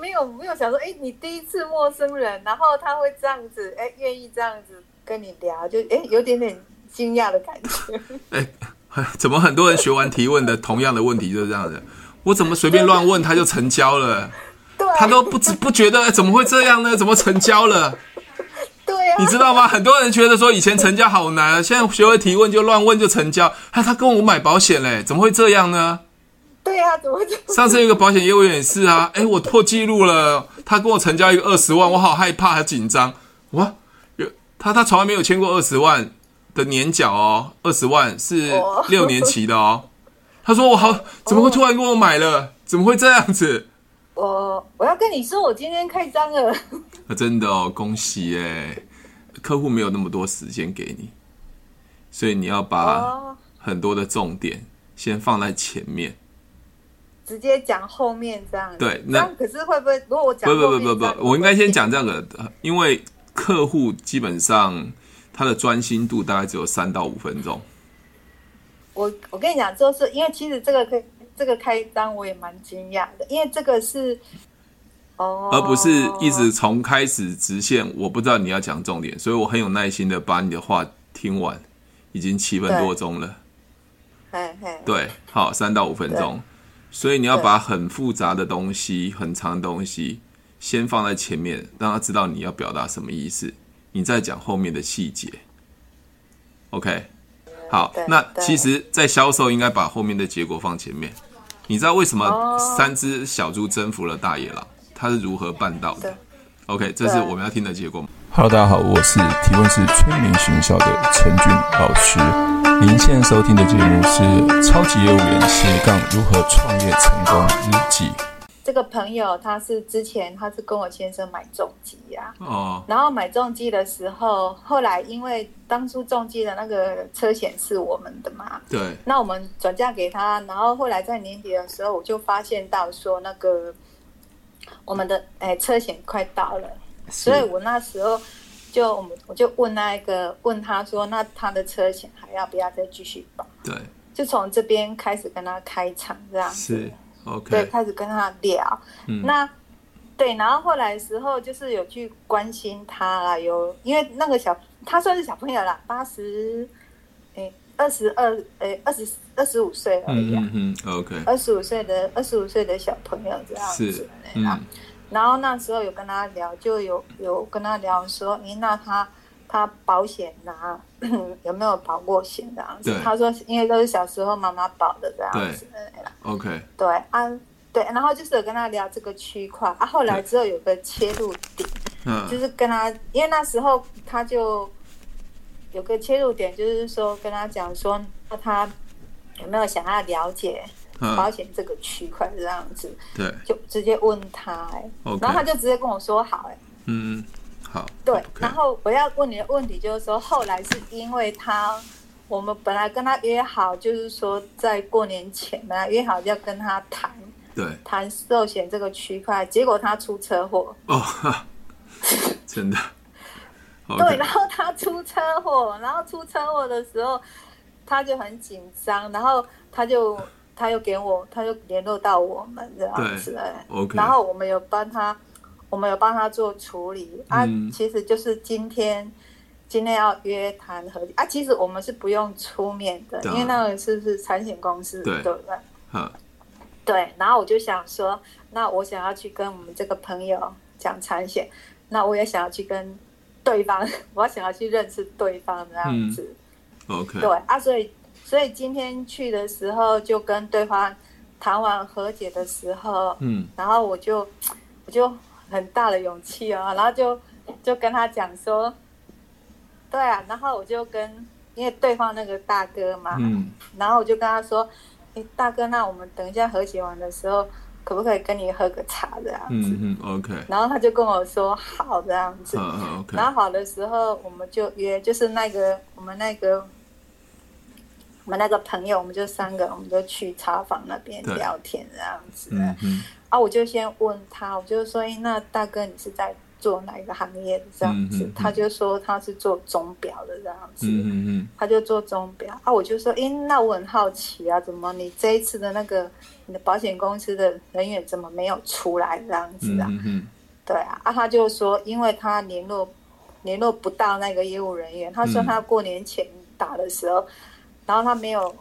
没有没有想说，哎，你第一次陌生人，然后他会这样子，哎，愿意这样子跟你聊，就哎，有点点惊讶的感觉。哎，怎么很多人学完提问的同样的问题就是这样的？我怎么随便乱问他就成交了？对，他都不知不觉得，怎么会这样呢？怎么成交了？对啊，你知道吗？很多人觉得说以前成交好难，现在学会提问就乱问就成交。他他跟我买保险嘞，怎么会这样呢？对啊，怎么会这样？上次有个保险业务员也是啊，哎，我破纪录了，他跟我成交一个二十万，我好害怕，好紧张。哇，有他他从来没有签过二十万的年缴哦，二十万是六年期的哦。他说我好，怎么会突然跟我买了？怎么会这样子？我我要跟你说，我今天开张了。啊，真的哦，恭喜耶！客户没有那么多时间给你，所以你要把很多的重点先放在前面，直接讲后面这样。对，那可是会不会？如果我讲不不不不不，我应该先讲这样的，因为客户基本上他的专心度大概只有三到五分钟。我我跟你讲，就是因为其实这个可以。这个开单我也蛮惊讶的，因为这个是哦，而不是一直从开始直线。我不知道你要讲重点，所以我很有耐心的把你的话听完，已经七分多钟了。对，好，三到五分钟，所以你要把很复杂的东西、很长的东西先放在前面，让他知道你要表达什么意思，你再讲后面的细节。OK，好，那其实，在销售应该把后面的结果放前面。你知道为什么三只小猪征服了大野狼？他是如何办到的？OK，这是我们要听的结果。Hello，大家好，我是提问是催眠学校的陈俊老师。您现在收听的节目是《超级业务员斜杠如何创业成功日记》。这个朋友他是之前他是跟我先生买重机呀，哦，然后买重机的时候，后来因为当初重机的那个车险是我们的嘛，对，那我们转嫁给他，然后后来在年底的时候，我就发现到说那个我们的哎车险快到了，所以我那时候就我们我就问那一个问他说，那他的车险还要不要再继续保？对，就从这边开始跟他开场这样。子。Okay. 对，开始跟他聊，嗯、那对，然后后来的时候就是有去关心他啦，有因为那个小他算是小朋友啦，八十，哎，二十二，哎，二十二十五岁而已，嗯嗯，OK，二十五岁的二十五岁的小朋友这样子，是嗯，然后那时候有跟他聊，就有有跟他聊说，哎，那他。他保险啊，有没有保过险这样子？他说，因为都是小时候妈妈保的这样子。对，OK。对啊，对，然后就是有跟他聊这个区块啊。后来之后有个切入点，嗯，就是跟他，因为那时候他就有个切入点，就是说跟他讲说，那他有没有想要了解保险这个区块这样子？对，就直接问他，哎，然后他就直接跟我说好，哎，嗯。好，对，okay. 然后我要问你的问题就是说，后来是因为他，我们本来跟他约好，就是说在过年前本来约好要跟他谈，对，谈寿险这个区块，结果他出车祸，哦，真的，对.然后他出车祸，然后出车祸的时候他就很紧张，然后他就他又给我，他又联络到我们这样子，然后我们有帮他。我们有帮他做处理啊，其实就是今天，今天要约谈和啊，其实我们是不用出面的，因为那个是是产险公司，对，对不对？嗯，对。然后我就想说，那我想要去跟我们这个朋友讲产险，那我也想要去跟对方，我想要去认识对方这样子。嗯，OK。对啊，所以所以今天去的时候，就跟对方谈完和解的时候，嗯，然后我就我就。很大的勇气哦，然后就就跟他讲说，对啊，然后我就跟因为对方那个大哥嘛，嗯，然后我就跟他说，哎，大哥，那我们等一下和解完的时候，可不可以跟你喝个茶这样子？嗯嗯，OK。然后他就跟我说好这样子，嗯嗯，OK。然后好的时候我们就约，就是那个我们那个我们那个朋友，我们就三个，我们就去茶房那边聊天这样子。嗯嗯。啊，我就先问他，我就说，哎，那大哥，你是在做哪一个行业的这样子，他就说他是做钟表的这样子，嗯、哼哼他就做钟表啊，我就说，哎，那我很好奇啊，怎么你这一次的那个你的保险公司的人员怎么没有出来这样子啊？嗯、哼对啊，啊，他就说，因为他联络联络不到那个业务人员，他说他过年前打的时候，嗯、然后他没有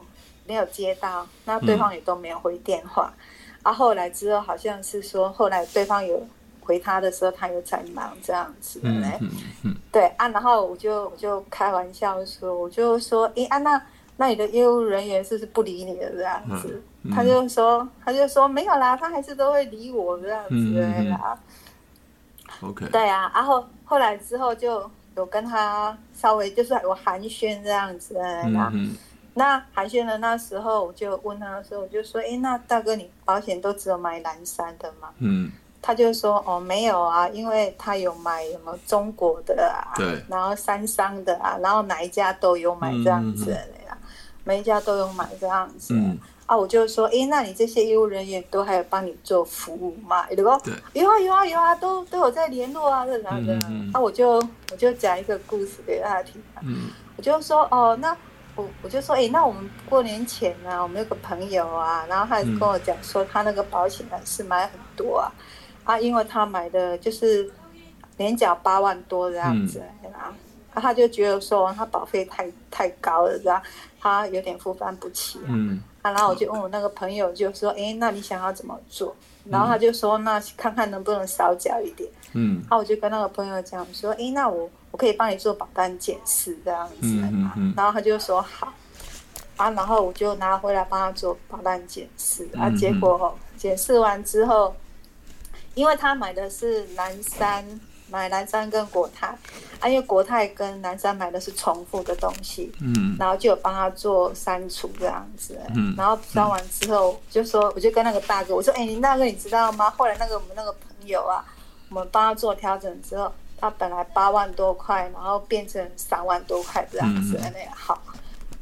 没有接到，那对方也都没有回电话，嗯、啊，后来之后好像是说，后来对方有。回他的时候，他又在忙这样子，嗯嗯嗯、对啊，然后我就我就开玩笑说，我就说，诶，啊，那那你的业务人员是不是不理你了这样子？嗯嗯、他就说，他就说没有啦，他还是都会理我这样子，嗯、对啦。OK，对啊，然后后来之后就有跟他稍微就是有寒暄这样子，嗯嗯、那海鲜的那时候，我就问他的时候，我就说，哎，那大哥，你保险都只有买蓝山的吗？嗯。他就说：“哦，没有啊，因为他有买什么中国的啊，对，然后三商的啊，然后哪一家都有买这样子的呀，嗯、每一家都有买这样子。嗯、啊，我就说，哎，那你这些业务人员都还有帮你做服务吗？对不？有啊，有啊，有啊，都都有在联络啊，这样的。嗯、啊，我就我就讲一个故事给大家听。嗯，我就说，哦，那我我就说，哎，那我们过年前呢，我们有个朋友啊，然后他跟我讲说，他那个保险呢是买很多啊。”啊，因为他买的就是年缴八万多这样子，嗯、啊，他就觉得说他保费太太高了，这样他有点负担不起，嗯，啊，然后我就问我那个朋友，就说，哎，那你想要怎么做？然后他就说，那看看能不能少缴一点，嗯，啊，我就跟那个朋友讲说，哎，那我我可以帮你做保单检视这样子，嗯嗯、然后他就说好，啊，然后我就拿回来帮他做保单检视，啊，结果检视完之后。因为他买的是南山，买南山跟国泰，啊，因为国泰跟南山买的是重复的东西，嗯，然后就有帮他做删除这样子，嗯，然后删完之后就说，我就跟那个大哥我说，哎，你大哥你知道吗？后来那个我们那个朋友啊，我们帮他做调整之后，他本来八万多块，然后变成三万多块这样子，那样好，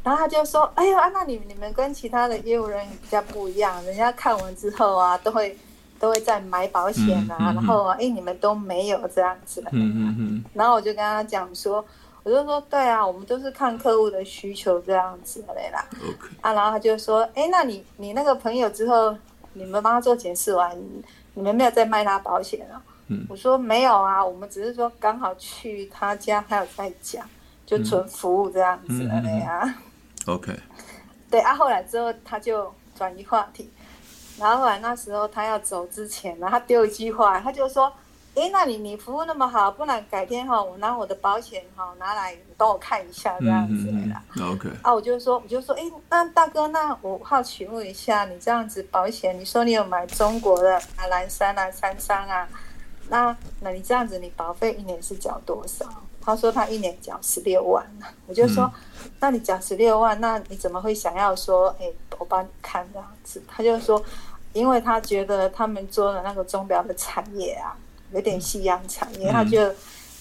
然后他就说，哎呦啊，那你你们跟其他的业务人员比较不一样，人家看完之后啊都会。都会再买保险啊，嗯嗯、然后哎、欸，你们都没有这样子的，嗯嗯嗯、然后我就跟他讲说，我就说对啊，我们都是看客户的需求这样子的啦。Okay. 啊，然后他就说，哎、欸，那你你那个朋友之后，你们帮他做检视完，你们没有再卖他保险啊？嗯、我说没有啊，我们只是说刚好去他家，他有在讲，就纯服务这样子的呀。OK。对啊，后来之后他就转移话题。然后后来那时候他要走之前，然后他丢一句话，他就说：“哎，那你你服务那么好，不然改天哈，我拿我的保险哈拿来，你帮我看一下这样子的啦。嗯嗯” OK。啊，我就说，我就说，哎，那大哥，那我好奇问一下，你这样子保险，你说你有买中国的啊，蓝山啊，三商啊，那那你这样子，你保费一年是缴多少？他说他一年缴十六万。我就说，嗯、那你缴十六万，那你怎么会想要说，哎，我帮你看这样子？他就说。因为他觉得他们做的那个钟表的产业啊，有点夕阳产业，嗯、他就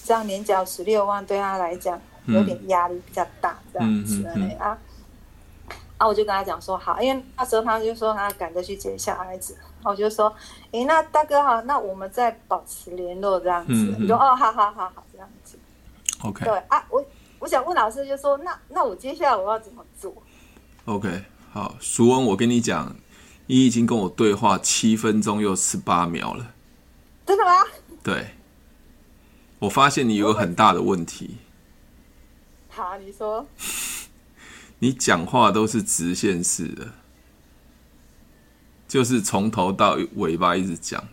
这样年缴十六万，对他来讲有点压力比较大，这样子啊。啊，我就跟他讲说好，因为那时候他就说他赶着去接小孩子，我就说，哎，那大哥哈，那我们再保持联络这样子。你、嗯嗯、说哦，好好好好这样子。OK。对啊，我我想问老师，就说那那我接下来我要怎么做？OK，好，淑文，我跟你讲。你已经跟我对话七分钟又十八秒了，真的吗？对，我发现你有个很大的问题。好，你说。你讲话都是直线式的，就是从头到尾巴一直讲。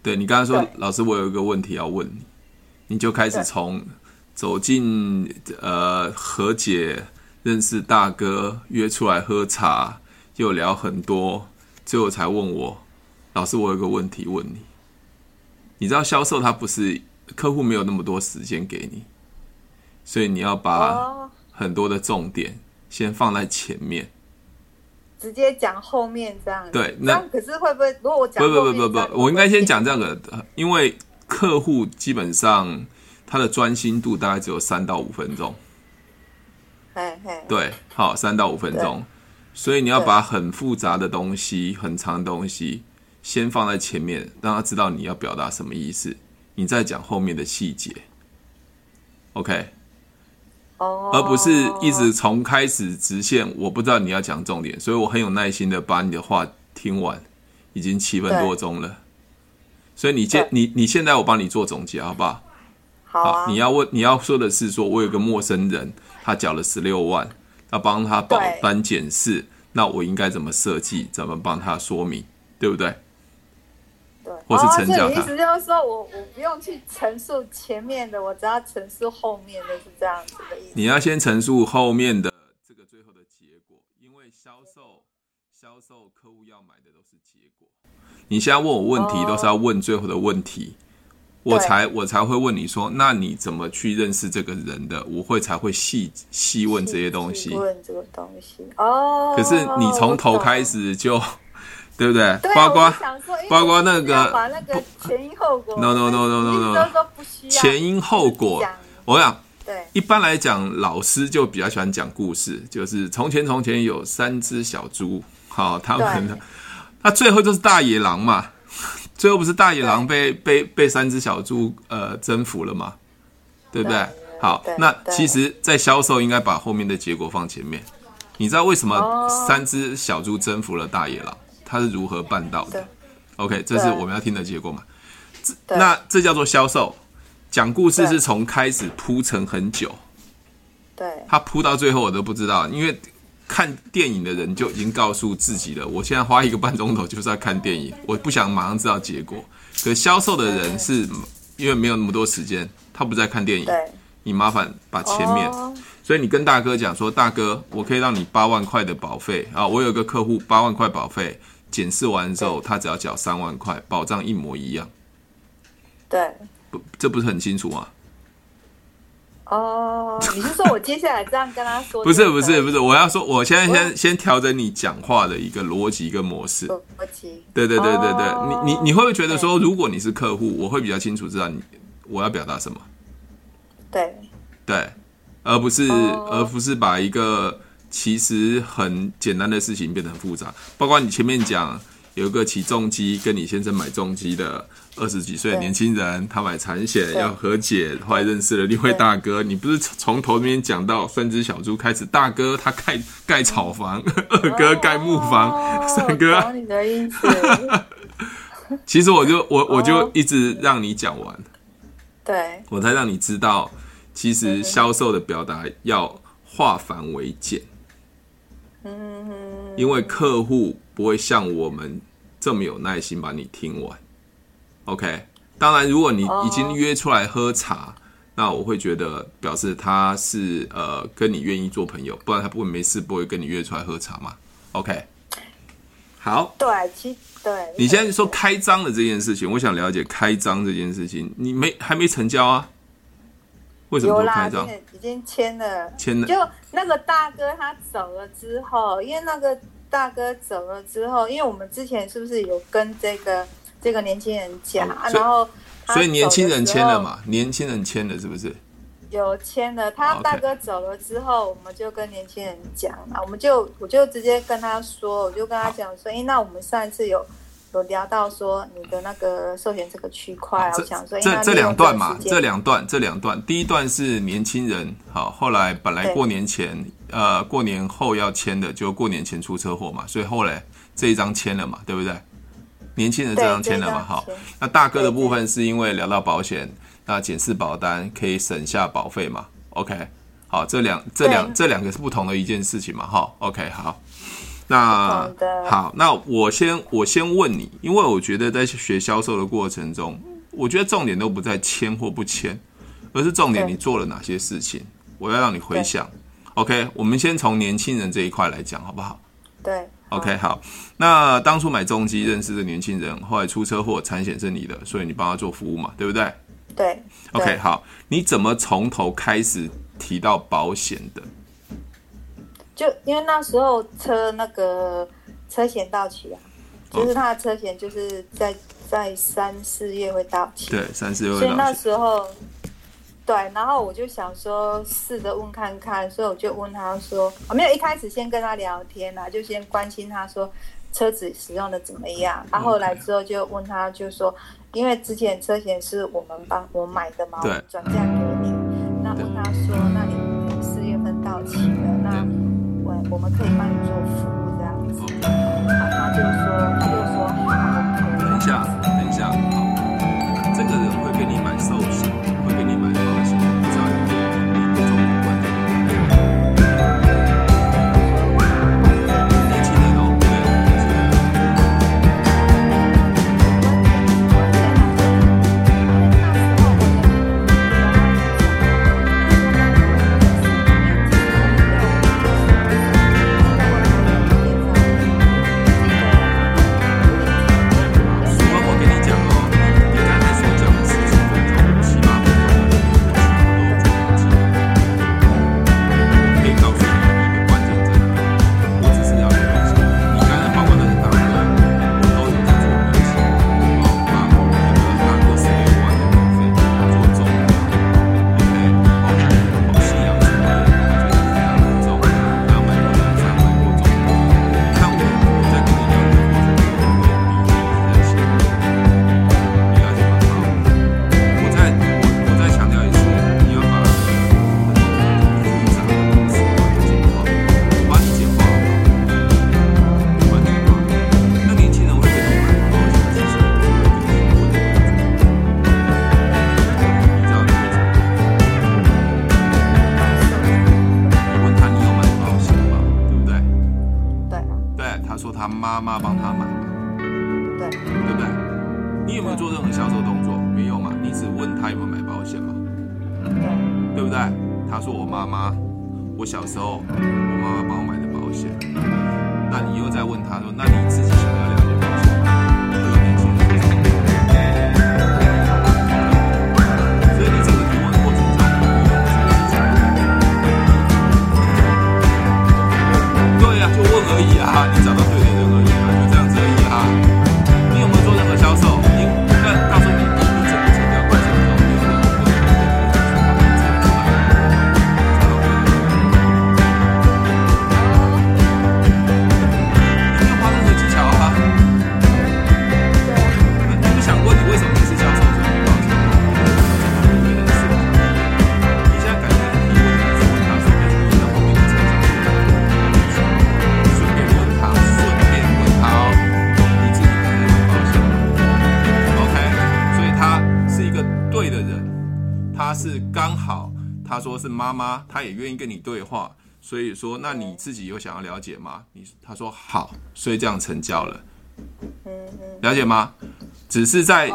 对，你刚才说，老师，我有一个问题要问你，你就开始从走进呃和解、认识大哥、约出来喝茶，又聊很多。最后才问我，老师，我有个问题问你。你知道销售他不是客户没有那么多时间给你，所以你要把很多的重点先放在前面，直接讲后面这样。对，那可是会不会？如果我讲不不不不不，我应该先讲这样的，因为客户基本上他的专心度大概只有三到五分钟。嘿嘿，对，好，三到五分钟。所以你要把很复杂的东西、很长的东西先放在前面，让他知道你要表达什么意思。你再讲后面的细节，OK，哦，而不是一直从开始直线。我不知道你要讲重点，所以我很有耐心的把你的话听完，已经七分多钟了。所以你现你你现在我帮你做总结好不好？好，啊、好，你要问你要说的是说，我有个陌生人，他缴了十六万，要帮他保单检视，那我应该怎么设计，怎么帮他说明，对不对？对，或是成交意思就是说我我不用去陈述前面的，我只要陈述后面的，是这样子的意思。你要先陈述后面的这个最后的结果，因为销售销售客户要买的都是结果。你现在问我问题，都是要问最后的问题，我才我才会问你说，那你怎么去认识这个人的？我会才会细细问这些东西。问这个东西哦。可是你从头开始就，对不对？包括包括那个把那个前因后果。No no no no no no。前因后果，我想，对，一般来讲，老师就比较喜欢讲故事，就是从前从前有三只小猪，好，他们的。那最后就是大野狼嘛，最后不是大野狼被被被三只小猪呃征服了嘛，对不对？好，那其实，在销售应该把后面的结果放前面。你知道为什么三只小猪征服了大野狼？它是如何办到的？OK，这是我们要听的结果嘛？那这叫做销售。讲故事是从开始铺陈很久，对，他铺到最后我都不知道，因为。看电影的人就已经告诉自己了，我现在花一个半钟头就是在看电影，我不想马上知道结果。可销售的人是因为没有那么多时间，他不在看电影，你麻烦把前面，所以你跟大哥讲说，大哥，我可以让你八万块的保费啊，我有个客户八万块保费，检视完之后他只要缴三万块，保障一模一样。对，不，这不是很清楚吗？哦，你是说我接下来这样跟他说？不是不是不是，我要说，我现在先先调整你讲话的一个逻辑跟模式。逻辑。对对对对对，哦、你你你会不会觉得说，如果你是客户，我会比较清楚知道你我要表达什么？对对，而不是、哦、而不是把一个其实很简单的事情变得很复杂，包括你前面讲。有一个起重机跟你先生买重机的二十几岁的年轻人，他买产险要和解，后来认识了另一位大哥。你不是从头那边讲到三只小猪开始，大哥他盖盖草房，二哥盖木房，哦、三哥。你的意思？其实我就我我就一直让你讲完，对，我才让你知道，其实销售的表达要化繁为简。嗯，因为客户不会像我们。这么有耐心把你听完，OK。当然，如果你已经约出来喝茶，oh. 那我会觉得表示他是呃跟你愿意做朋友，不然他不会没事不会跟你约出来喝茶嘛，OK。好，对，其实对。你现在说开张的这件事情，我想了解开张这件事情，你没还没成交啊？为什么不开张？已经签了，签了。就那个大哥他走了之后，因为那个。大哥走了之后，因为我们之前是不是有跟这个这个年轻人讲，哦、然后所以年轻人签了嘛？年轻人签了是不是？有签了。他大哥走了之后，我们就跟年轻人讲了，我们就我就直接跟他说，我就跟他讲说，哎，那我们上一次有有聊到说你的那个寿险这个区块，我想说这这两段嘛，这两段这两段，第一段是年轻人，好，后来本来过年前。呃，过年后要签的，就过年前出车祸嘛，所以后来这一张签了嘛，对不对？年轻人这张签了嘛，好。那大哥的部分是因为聊到保险，那检视保单可以省下保费嘛？OK，好，这两这两这两个是不同的一件事情嘛，哈。OK，好。那好，那我先我先问你，因为我觉得在学销售的过程中，我觉得重点都不在签或不签，而是重点你做了哪些事情，我要让你回想。OK，我们先从年轻人这一块来讲，好不好？对。OK，好。那当初买重机认识的年轻人，后来出车祸，产险是你的，所以你帮他做服务嘛，对不对？对。OK，好。你怎么从头开始提到保险的？就因为那时候车那个车险到期啊，就是他的车险就是在在三四月会到期。对，三四月会到期。所以那时候。对，然后我就想说试着问看看，所以我就问他说，我没有一开始先跟他聊天啊，就先关心他说车子使用的怎么样？他、啊、后来之后就问他，就说，因为之前车险是我们帮我买的嘛，转嫁给你。那问他说，我我们可以帮你做服务这样子。然后他就说，他就说好，等一下，等一下，好，这个人会给你买寿是妈妈，他也愿意跟你对话，所以说，那你自己有想要了解吗？你他说好，所以这样成交了，了解吗？只是在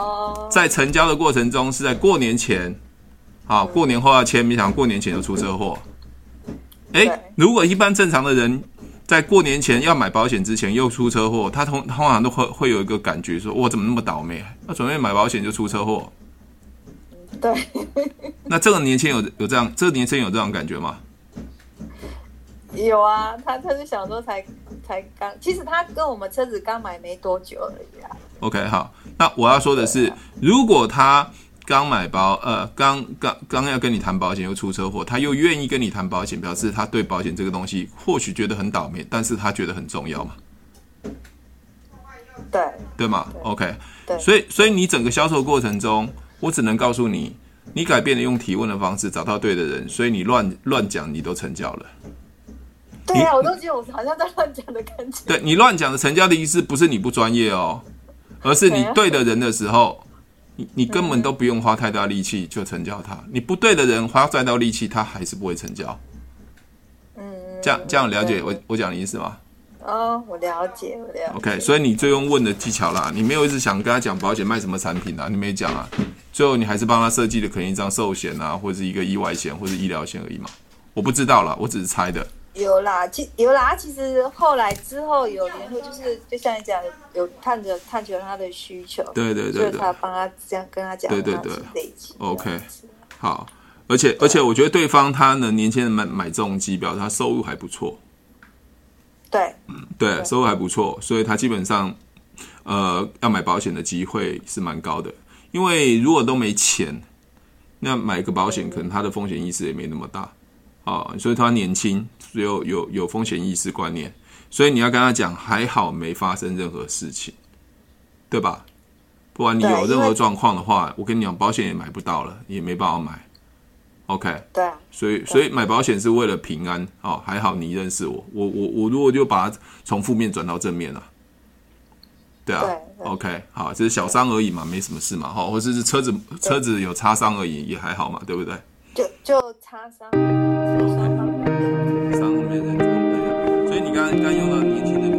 在成交的过程中，是在过年前，啊，过年后要签，没想到过年前就出车祸。诶，如果一般正常的人在过年前要买保险之前又出车祸，他通通常都会会有一个感觉说，我怎么那么倒霉？他准备买保险就出车祸。对，那这个年轻人有有这样，这个年轻人有这样感觉吗？有啊，他他是想说才才刚，其实他跟我们车子刚买没多久而已啊。OK，好，那我要说的是，啊、如果他刚买保，呃，刚刚刚要跟你谈保险又出车祸，他又愿意跟你谈保险，表示他对保险这个东西或许觉得很倒霉，但是他觉得很重要嘛？对，对吗？OK，对，所以所以你整个销售过程中。我只能告诉你，你改变了用提问的方式找到对的人，所以你乱乱讲，你都成交了。对啊，我都觉得我好像在乱讲的感觉。对，你乱讲的成交的意思不是你不专业哦，而是你对的人的时候，你你根本都不用花太大力气就成交他。你不对的人花再多力气，他还是不会成交。嗯，这样这样了解我我讲的意思吗？哦，我了解，我了解。OK，所以你最用问的技巧啦，你没有一直想跟他讲保险卖什么产品啊，你没讲啊，最后你还是帮他设计的可能一张寿险啊，或者是一个意外险或者医疗险而已嘛。我不知道啦，我只是猜的。有啦，其有啦，其实后来之后有联络，就是就像你讲，有探着探求他的需求，对对对，他帮他这样跟他讲，对对对，OK，好，而且而且我觉得对方他呢，年轻人买买这种机表，他收入还不错。对，嗯，对，收入还不错，所以他基本上，呃，要买保险的机会是蛮高的。因为如果都没钱，那买个保险可能他的风险意识也没那么大啊，所以他年轻，有有有风险意识观念，所以你要跟他讲，还好没发生任何事情，对吧？不然你有任何状况的话，我跟你讲，保险也买不到了，也没办法买。OK，对，所以所以买保险是为了平安哦。还好你认识我，我我我如果就把它从负面转到正面了，对啊对，OK，好，这是小伤而已嘛，没什么事嘛，哈，或者是车子车子有擦伤而已，也还好嘛，对不对？就就擦伤，擦伤方面的，伤的，对，所以你刚刚刚用到年轻的。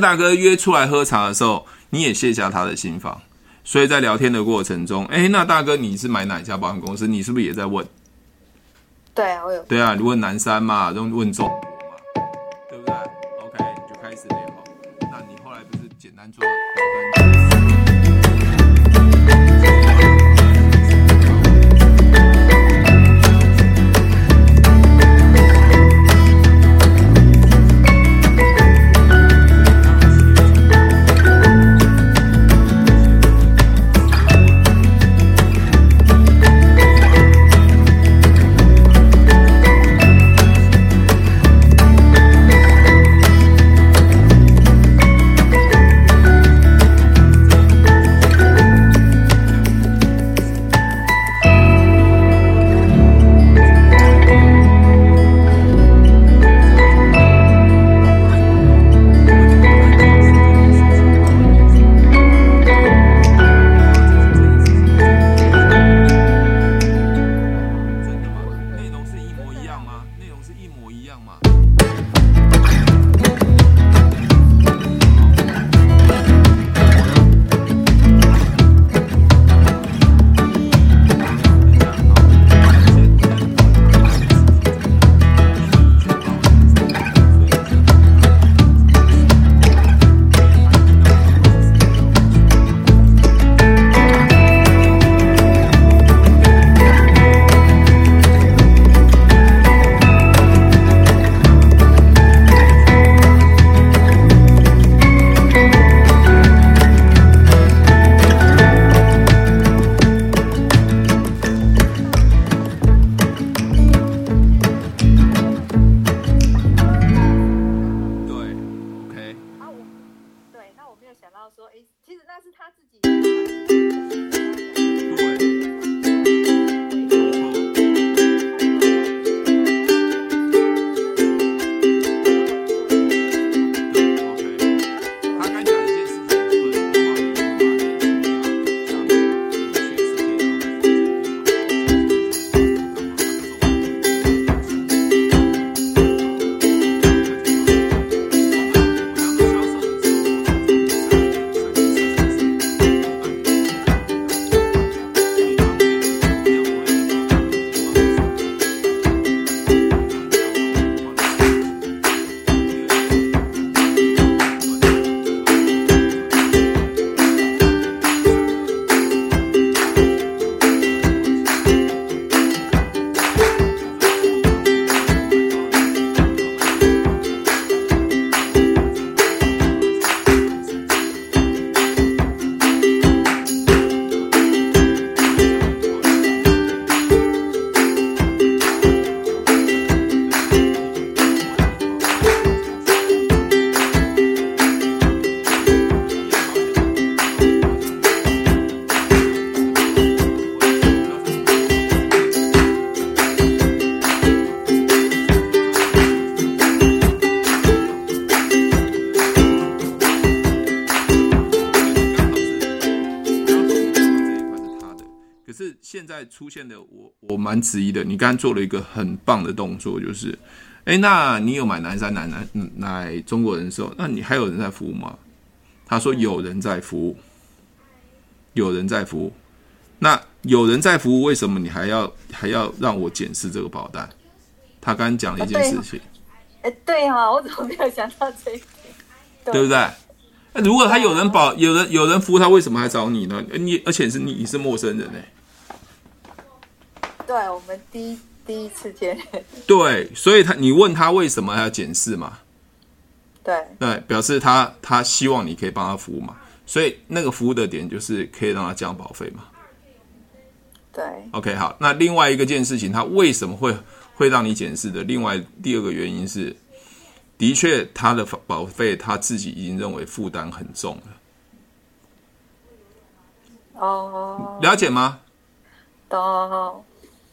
大哥约出来喝茶的时候，你也卸下他的心防，所以在聊天的过程中，哎，那大哥你是买哪一家保险公司？你是不是也在问？对啊，我有。对啊，你问南山嘛，都问中国嘛，对不对？OK，你就开始聊。那你后来不是简单做？说，出现的我我蛮质疑的，你刚才做了一个很棒的动作，就是，哎，那你有买南山南南来中国人寿，那你还有人在服务吗？他说有人在服务，有人在服务，那有人在服务，为什么你还要还要让我检视这个保单？他刚刚讲了一件事情，哎，对哈，我怎么没有想到这一点？对不对？那如果他有人保，有人有人服务，他为什么还找你呢？你而且是你你是陌生人哎。对，我们第一第一次见面。对，所以他你问他为什么要检视嘛？对对，表示他他希望你可以帮他服务嘛。所以那个服务的点就是可以让他降保费嘛。对，OK，好。那另外一个件事情，他为什么会会让你检视的？另外第二个原因是，的确他的保费他自己已经认为负担很重了。哦，了解吗？懂。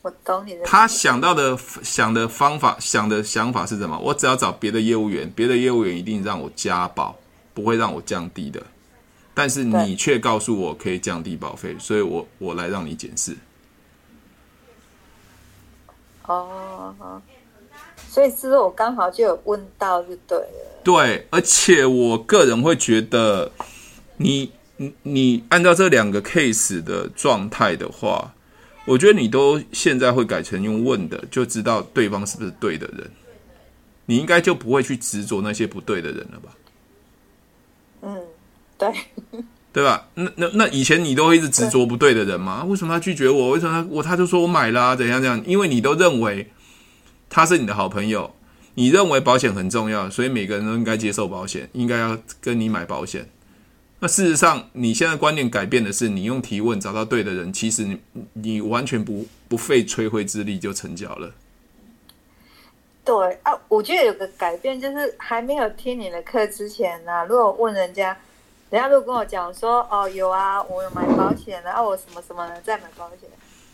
我懂你的。他想到的想的方法，想的想法是什么？我只要找别的业务员，别的业务员一定让我加保，不会让我降低的。但是你却告诉我可以降低保费，所以我我来让你检视。哦，所以是不是我刚好就有问到就对了？对，而且我个人会觉得你，你你你按照这两个 case 的状态的话。我觉得你都现在会改成用问的，就知道对方是不是对的人，你应该就不会去执着那些不对的人了吧？嗯，对，对吧？那那那以前你都会一直执着不对的人吗？为什么他拒绝我？为什么他我他就说我买了啊？怎样怎样？因为你都认为他是你的好朋友，你认为保险很重要，所以每个人都应该接受保险，应该要跟你买保险。那事实上，你现在观念改变的是，你用提问找到对的人，其实你你完全不不费吹灰之力就成交了。对啊，我觉得有个改变就是还没有听你的课之前呢、啊，如果问人家，人家如果跟我讲说哦有啊，我有买保险，然后我什么什么的在买保险，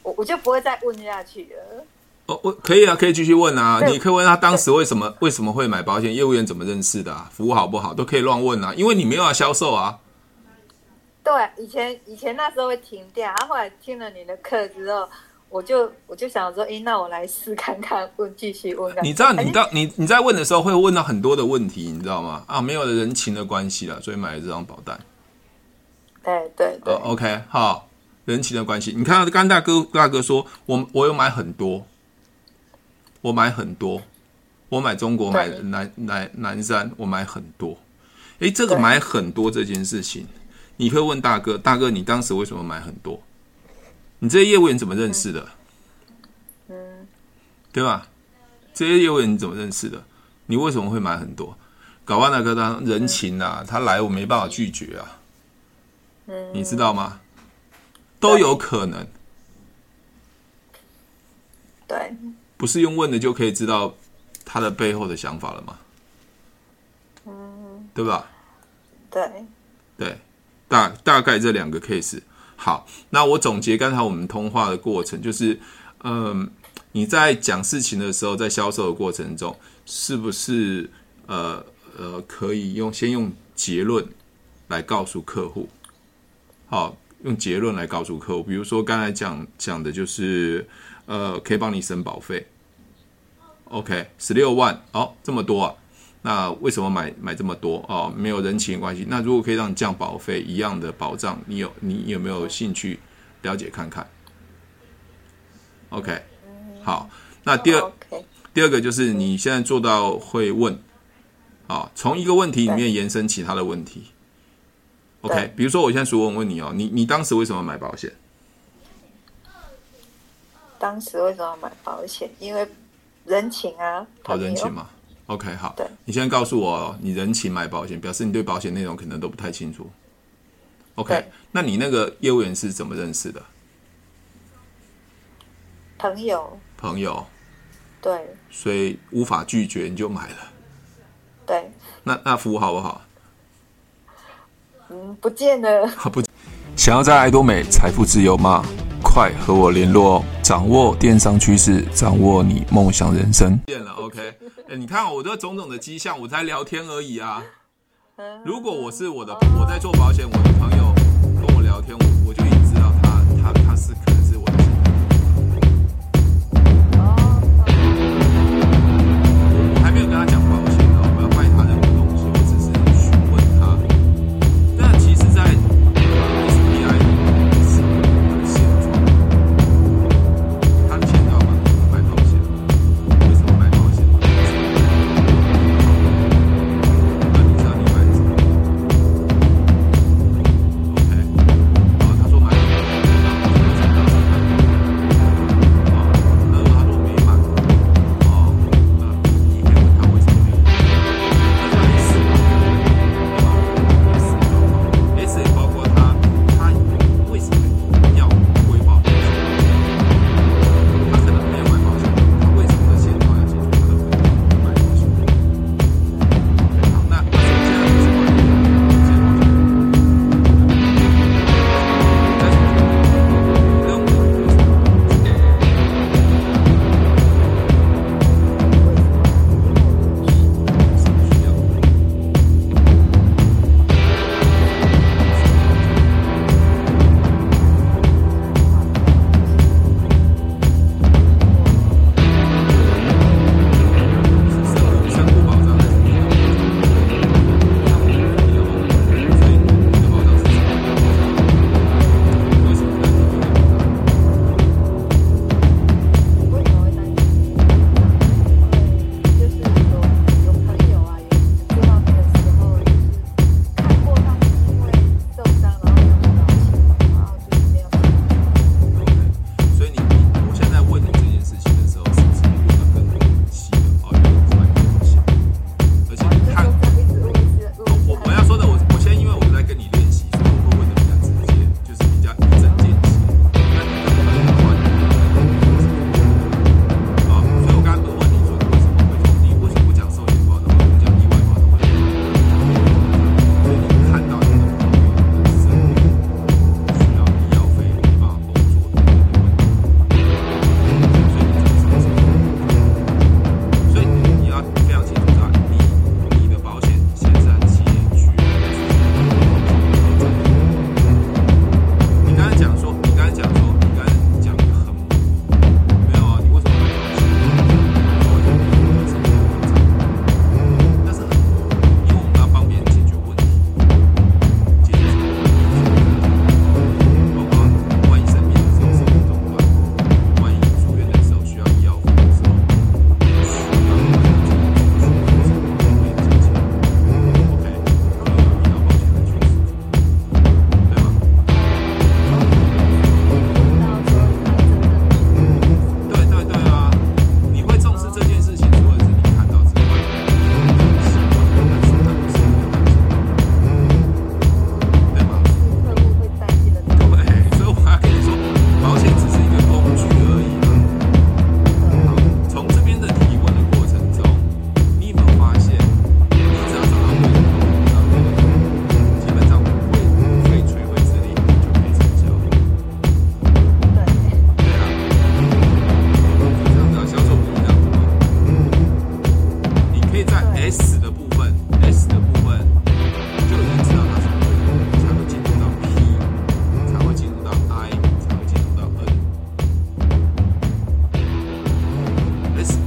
我我就不会再问下去了。哦，我可以啊，可以继续问啊，你可以问他当时为什么为什么会买保险，业务员怎么认识的、啊，服务好不好，都可以乱问啊，因为你没有要销售啊。对，以前以前那时候会停掉，然后后来听了你的课之后，我就我就想说，哎，那我来试看看，问继续问。你知道，你到你你在问的时候会问到很多的问题，你知道吗？啊，没有人情的关系了，所以买了这张保单。对对对。呃，OK，好，人情的关系。你看到刚大哥大哥说，我我有买很多，我买很多，我买中国买南南南山，我买很多。哎，这个买很多这件事情。你会问大哥，大哥，你当时为什么买很多？你这些业务员怎么认识的？嗯，对吧？这些业务员你怎么认识的？你为什么会买很多？搞完那个当人情啊，他来我没办法拒绝啊。嗯，你知道吗？都有可能。对，不是用问的就可以知道他的背后的想法了吗？嗯，对吧？对。对，大大概这两个 case。好，那我总结刚才我们通话的过程，就是，嗯、你在讲事情的时候，在销售的过程中，是不是呃呃可以用先用结论来告诉客户？好，用结论来告诉客户，比如说刚才讲讲的就是，呃，可以帮你省保费。OK，十六万，哦，这么多啊。那为什么买买这么多哦？没有人情关系。那如果可以让你降保费一样的保障，你有你有没有兴趣了解看看？OK，好。那第二、oh. 第二个就是你现在做到会问啊，从一个问题里面延伸其他的问题。OK，比如说我现在说我问你哦，你你当时为什么买保险？当时为什么买保险？因为人情啊，好人情嘛。OK，好。对，你现在告诉我，你人情买保险，表示你对保险内容可能都不太清楚。OK，那你那个业务员是怎么认识的？朋友。朋友。对。所以无法拒绝，你就买了。对。那那服务好不好？嗯，不见得。不，想要在爱多美财富自由吗？快和我联络哦！掌握电商趋势，掌握你梦想人生。变了，OK？哎，你看我这种种的迹象，我才聊天而已啊。如果我是我的，我在做保险，我的朋友跟我聊天，我我就已经知道他他他是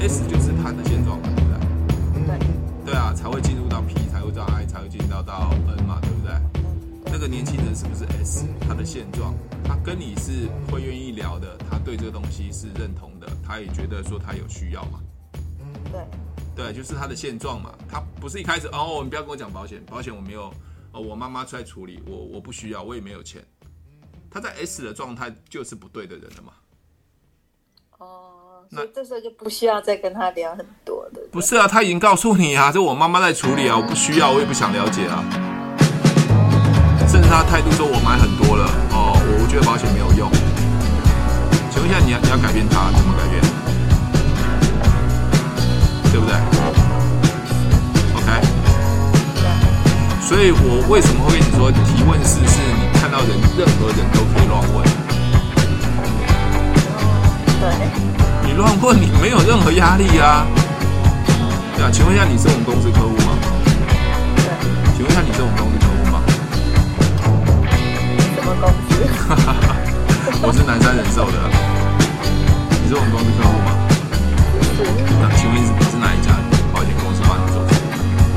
S 就是他的现状嘛，对不对？对，对啊，才会进入到 P，才会到 I，才会进入到到 N 嘛，对不对？这个年轻人是不是 S？他的现状，他跟你是会愿意聊的，他对这个东西是认同的，他也觉得说他有需要嘛。嗯，对，对，就是他的现状嘛。他不是一开始哦，你不要跟我讲保险，保险我没有，哦，我妈妈出来处理，我我不需要，我也没有钱。他在 S 的状态就是不对的人了嘛。哦，那这时候就不需要再跟他聊很多的。不是啊，他已经告诉你啊，这我妈妈在处理啊，我不需要，我也不想了解啊。甚至他态度说我买很多了哦，我我觉得保险没有用。请问一下，你要你要改变他，怎么改变？对不对？OK。所以我为什么会跟你说提问式是你看到人，任何人都可以乱问。对。你乱问，你没有任何压力啊。对啊，请问一下，你是我们公司客户吗？对。请问一下，你是我们公司客户吗？什么公司？我是南山人寿的。你是我们公司客户吗？是。那请问你是哪一家保险公司帮你做？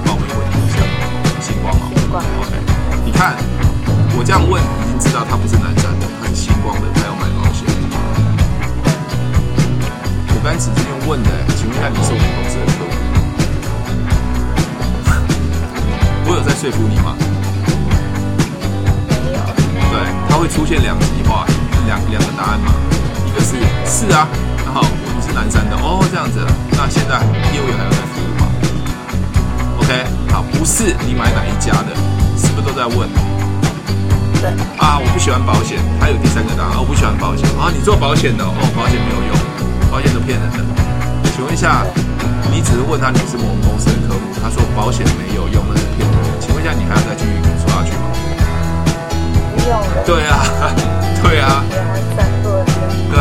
帮我们问一下。星光哦。星光。OK。你看，我这样问，已经知道他不是南山的，他是星光的，他要买问的，请问一下，你是我们公司的客户？我有在说服你吗？没有。对，它会出现两极化，两两个答案嘛？一个是是啊，然后你是南山的哦，这样子。那现在业务员还有在服务吗？OK，好，不是你买哪一家的，是不是都在问？对。啊，我不喜欢保险，还有第三个答案，我不喜欢保险啊，你做保险的哦，保险没有用，保险都骗人的。请问一下，你只是问他你是我们公司的客户，他说保险没有用，那是骗人的。请问一下，你还要再继续说下去吗？不用了。对啊，对啊。对，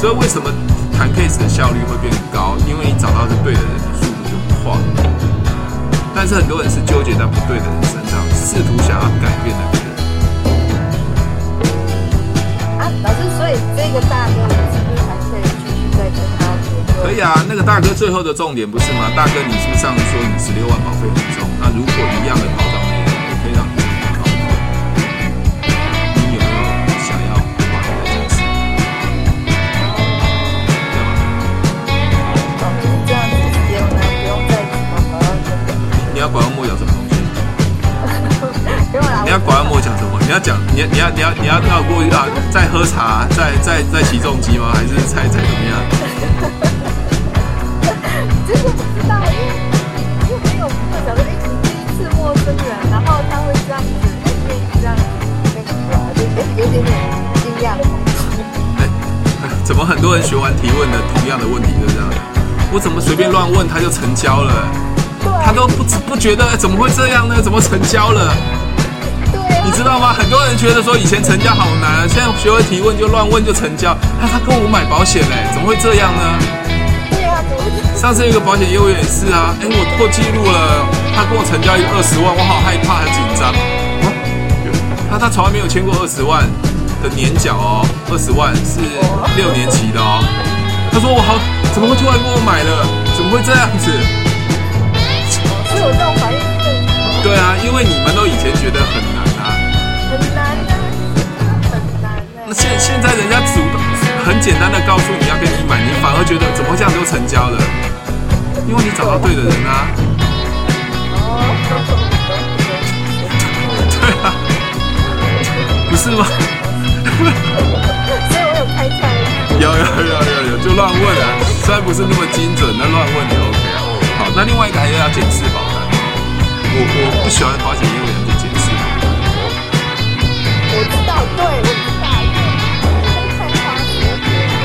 所以为什么谈 case 的效率会变高？因为你找到是对的人，你速度就快。但是很多人是纠结在不对的人身上，试图想要改变的人。啊，老师，所以这个大哥，可以啊，那个大哥最后的重点不是吗？大哥，你是不是上次说你十六万保费很重？那如果一样的保障，我可以让你。你有没有想要拐弯抹角什么东西？你要拐弯抹角什么？你要讲，你你要你要你要绕过啊？在喝茶，在在在起重机吗？还是在在怎么样？这个不知道，因为因为没有没有讲的，哎，第一次陌生人，然后他会这样子，哎，愿意这样那个，就哎有点点惊讶。哎，怎么很多人学完提问的同样的问题就这样？我怎么随便乱问他就成交了？他都不不觉得怎么会这样呢？怎么成交了？你知道吗？很多人觉得说以前成交好难，现在学会提问就乱问就成交。他他跟我买保险嘞，怎么会这样呢？对啊，上次有一个保险业务员也是啊，哎，我破纪录了，他跟我成交一个二十万，我好害怕，很紧张。他他从来没有签过二十万的年缴哦，二十万是六年期的哦。他说我好，怎么会突然跟我买了？怎么会这样子？有这种反应是正常的。对啊，因为你们都以前觉得很难啊，很难啊，很难啊。那现现在人家主动很简单的告诉你要跟你买，你反而觉得怎么这样就成交了？因为你找到对的人啊。哦。对啊，不是吗？所以我有开窍。有有有有有，就乱问啊，虽然不是那么精准，但乱问也 OK 啊。好，那另外一个还要要检视保单。我我不喜欢保险业务员去检视。我知道，对，我知道，太花时间。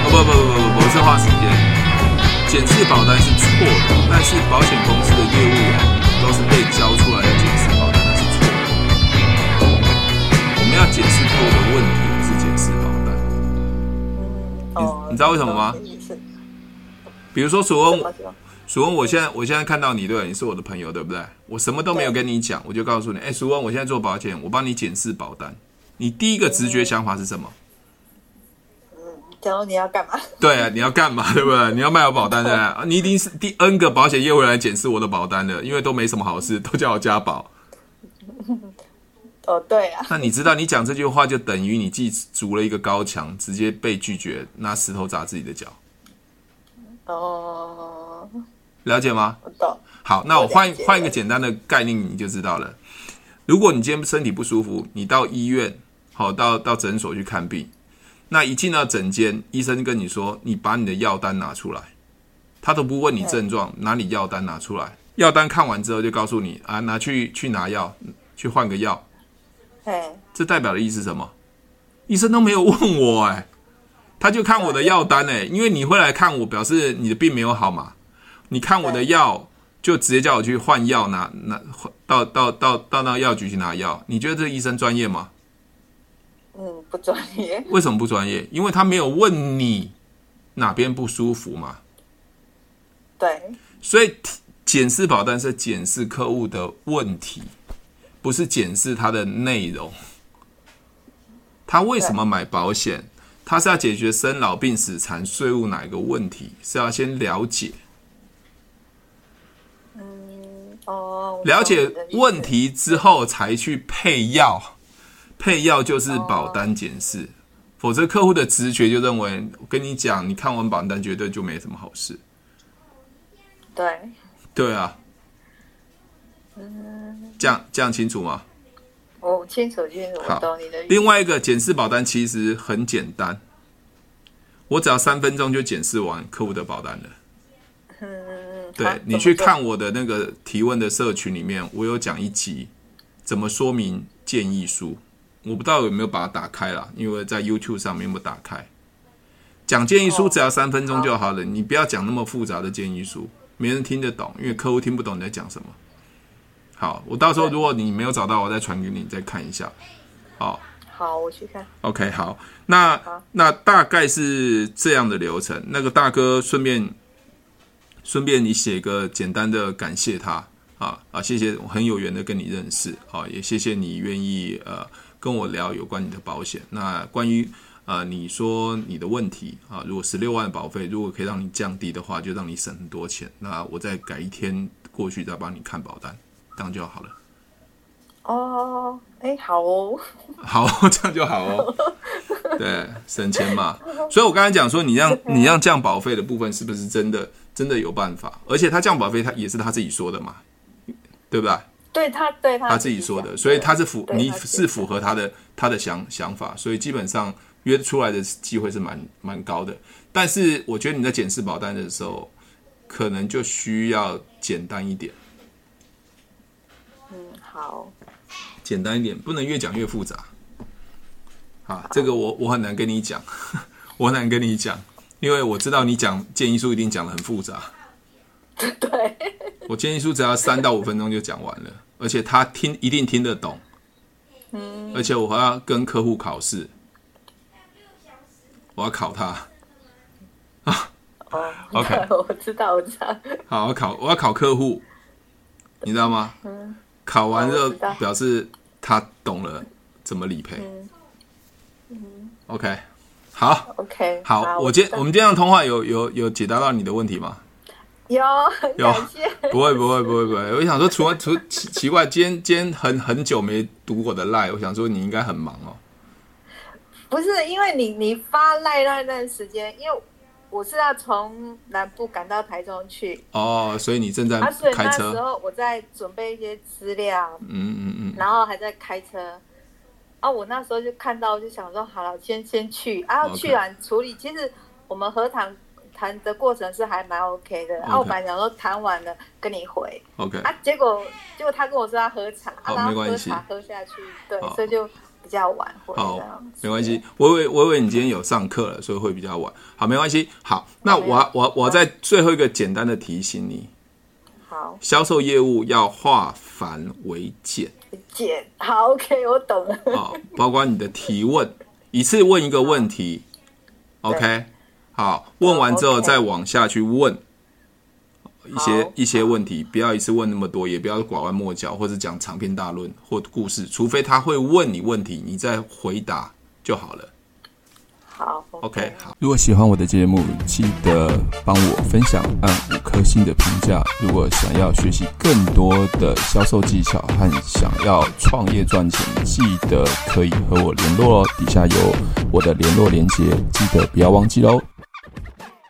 哦不不不不不，不是花时间。检视保单是错的，但是保险公司的业务员都是被教出来的检视保单，那是错的。我们要检视过的问题，不是检视保单。嗯，哦。你知道为什么吗？比如说，所问我。淑文，我现在我现在看到你，对，你是我的朋友，对不对？我什么都没有跟你讲，我就告诉你，哎，淑文，我现在做保险，我帮你检视保单。你第一个直觉想法是什么？嗯，假如你要干嘛？对啊，你要干嘛？对不对？你要卖我保单对不对？你一定是第 N 个保险业务员来检视我的保单的，因为都没什么好事，都叫我加保。哦，对啊。那你知道，你讲这句话就等于你自己筑了一个高墙，直接被拒绝，拿石头砸自己的脚。哦，了解吗？我懂。好，那我换换一个简单的概念，你就知道了。如果你今天身体不舒服，你到医院，好，到到诊所去看病，那一进到诊间，医生跟你说，你把你的药单拿出来，他都不问你症状，拿你药单拿出来，药单看完之后就告诉你啊，拿去去拿药，去换个药。这代表的意思是什么？医生都没有问我哎、欸，他就看我的药单哎、欸，因为你会来看我，表示你的病没有好嘛。你看我的药，就直接叫我去换药，拿拿到到到到那药局去拿药。你觉得这医生专业吗？嗯，不专业。为什么不专业？因为他没有问你哪边不舒服嘛。对。所以检视保单是检视客户的问题。不是检视它的内容，他为什么买保险？他是要解决生老病死残税务哪一个问题？是要先了解，嗯哦，了解问题之后才去配药，配药就是保单检视，哦、否则客户的直觉就认为，我跟你讲，你看完保单绝对就没什么好事。对，对啊。这样这样清楚吗？我清楚清楚，我懂你的意思。另外一个检视保单其实很简单，我只要三分钟就检视完客户的保单了。嗯，对，你去看我的那个提问的社群里面，我有讲一集怎么说明建议书。我不知道有没有把它打开了，因为在 YouTube 上面有没有打开。讲建议书只要三分钟就好了，你不要讲那么复杂的建议书，没人听得懂，因为客户听不懂你在讲什么。好，我到时候如果你没有找到，我再传给你，再看一下。好，好，我去看。OK，好，那好那大概是这样的流程。那个大哥顺便顺便你写个简单的感谢他啊啊，谢谢，我很有缘的跟你认识啊，也谢谢你愿意呃跟我聊有关你的保险。那关于呃你说你的问题啊，如果十六万保费如果可以让你降低的话，就让你省很多钱。那我再改一天过去再帮你看保单。这样就好了。哦，哎，好哦，好，这样就好哦。对，省钱嘛。所以我刚才讲说，你让你让降保费的部分，是不是真的真的有办法？而且他降保费，他也是他自己说的嘛，对不对？对他，对他，他自己说的，所以他是符，你是符合他的他的想想法，所以基本上约出来的机会是蛮蛮高的。但是我觉得你在检视保单的时候，可能就需要简单一点。嗯好，简单一点，不能越讲越复杂。啊，这个我我很难跟你讲，我很难跟你讲，因为我知道你讲建议书一定讲的很复杂。对，我建议书只要三到五分钟就讲完了，而且他听一定听得懂。嗯，而且我还要跟客户考试，我要考他。啊，哦，OK，我知道，我知道。好，我考我要考客户，你知道吗？嗯。考完之后表示他懂了怎么理赔。嗯嗯、OK，好，OK，好。好我今我们今天的通话有有有解答到你的问题吗？有，有。不会不会不会不会。我想说，除了除奇奇怪，今天今天很很久没读我的赖，我想说你应该很忙哦。不是，因为你你发赖那段时间，因为。我是要从南部赶到台中去哦，所以你正在开车。啊，所以那时候我在准备一些资料，嗯嗯嗯，然后还在开车。啊，我那时候就看到，就想说，好了，先先去，啊，去完处理。其实我们和谈谈的过程是还蛮 OK 的。Okay. 啊，我本来想说谈完了跟你回，OK。啊，结果结果他跟我说他喝茶，啊，然后喝茶喝下去，对，所以就。比较晚，好，没关系。我以为我以为你今天有上课了，所以会比较晚。好，没关系。好，那我我我在最后一个简单的提醒你。好，销售业务要化繁为简。简，好，OK，我懂了。好，包括你的提问，一次问一个问题，OK。好，问完之后再往下去问。一些一些问题，不要一次问那么多，也不要拐弯抹角，或者讲长篇大论或故事，除非他会问你问题，你再回答就好了。好。OK，好。如果喜欢我的节目，记得帮我分享，按五颗星的评价。如果想要学习更多的销售技巧和想要创业赚钱，记得可以和我联络哦。底下有我的联络连接，记得不要忘记喽。